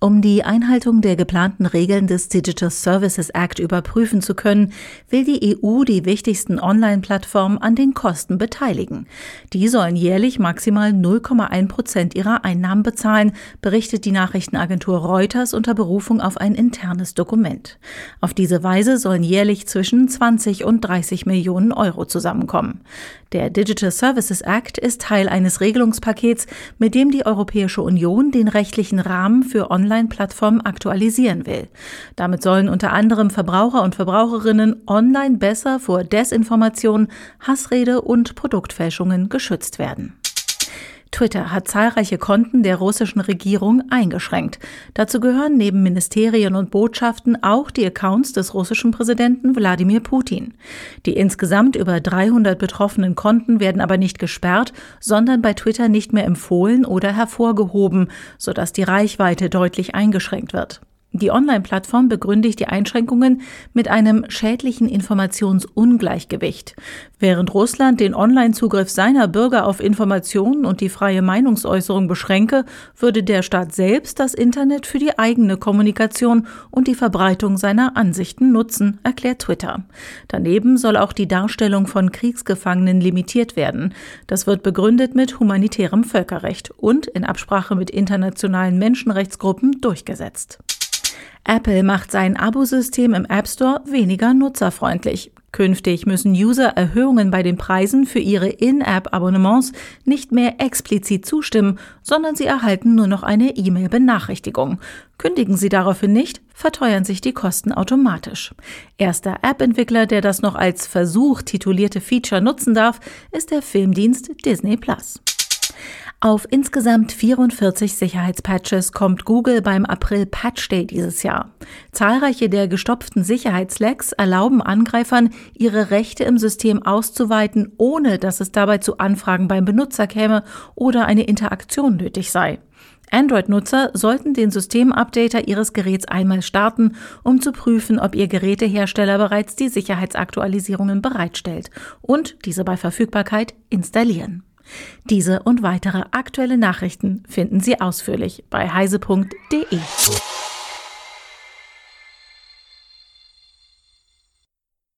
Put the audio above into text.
Um die Einhaltung der geplanten Regeln des Digital Services Act überprüfen zu können, will die EU die wichtigsten Online-Plattformen an den Kosten beteiligen. Die sollen jährlich maximal 0,1 Prozent ihrer Einnahmen bezahlen, berichtet die Nachrichtenagentur Reuters unter Berufung auf ein internes Dokument. Auf diese Weise sollen jährlich zwischen 20 und 30 Millionen Euro zusammenkommen. Der Digital Services Act ist Teil eines Regelungspakets, mit dem die Europäische Union den rechtlichen Rahmen für Online-Plattformen aktualisieren will. Damit sollen unter anderem Verbraucher und Verbraucherinnen online besser vor Desinformation, Hassrede und Produktfälschungen geschützt werden. Twitter hat zahlreiche Konten der russischen Regierung eingeschränkt. Dazu gehören neben Ministerien und Botschaften auch die Accounts des russischen Präsidenten Wladimir Putin. Die insgesamt über 300 betroffenen Konten werden aber nicht gesperrt, sondern bei Twitter nicht mehr empfohlen oder hervorgehoben, sodass die Reichweite deutlich eingeschränkt wird. Die Online-Plattform begründigt die Einschränkungen mit einem schädlichen Informationsungleichgewicht. Während Russland den Online-Zugriff seiner Bürger auf Informationen und die freie Meinungsäußerung beschränke, würde der Staat selbst das Internet für die eigene Kommunikation und die Verbreitung seiner Ansichten nutzen, erklärt Twitter. Daneben soll auch die Darstellung von Kriegsgefangenen limitiert werden. Das wird begründet mit humanitärem Völkerrecht und in Absprache mit internationalen Menschenrechtsgruppen durchgesetzt. Apple macht sein Abosystem im App Store weniger nutzerfreundlich. Künftig müssen User Erhöhungen bei den Preisen für ihre In-App-Abonnements nicht mehr explizit zustimmen, sondern sie erhalten nur noch eine E-Mail-Benachrichtigung. Kündigen sie daraufhin nicht, verteuern sich die Kosten automatisch. Erster App-Entwickler, der das noch als Versuch titulierte Feature nutzen darf, ist der Filmdienst Disney Plus. Auf insgesamt 44 Sicherheitspatches kommt Google beim April Patch Day dieses Jahr. Zahlreiche der gestopften Sicherheitslecks erlauben Angreifern, ihre Rechte im System auszuweiten, ohne dass es dabei zu Anfragen beim Benutzer käme oder eine Interaktion nötig sei. Android-Nutzer sollten den Systemupdater ihres Geräts einmal starten, um zu prüfen, ob ihr Gerätehersteller bereits die Sicherheitsaktualisierungen bereitstellt und diese bei Verfügbarkeit installieren. Diese und weitere aktuelle Nachrichten finden Sie ausführlich bei heise.de.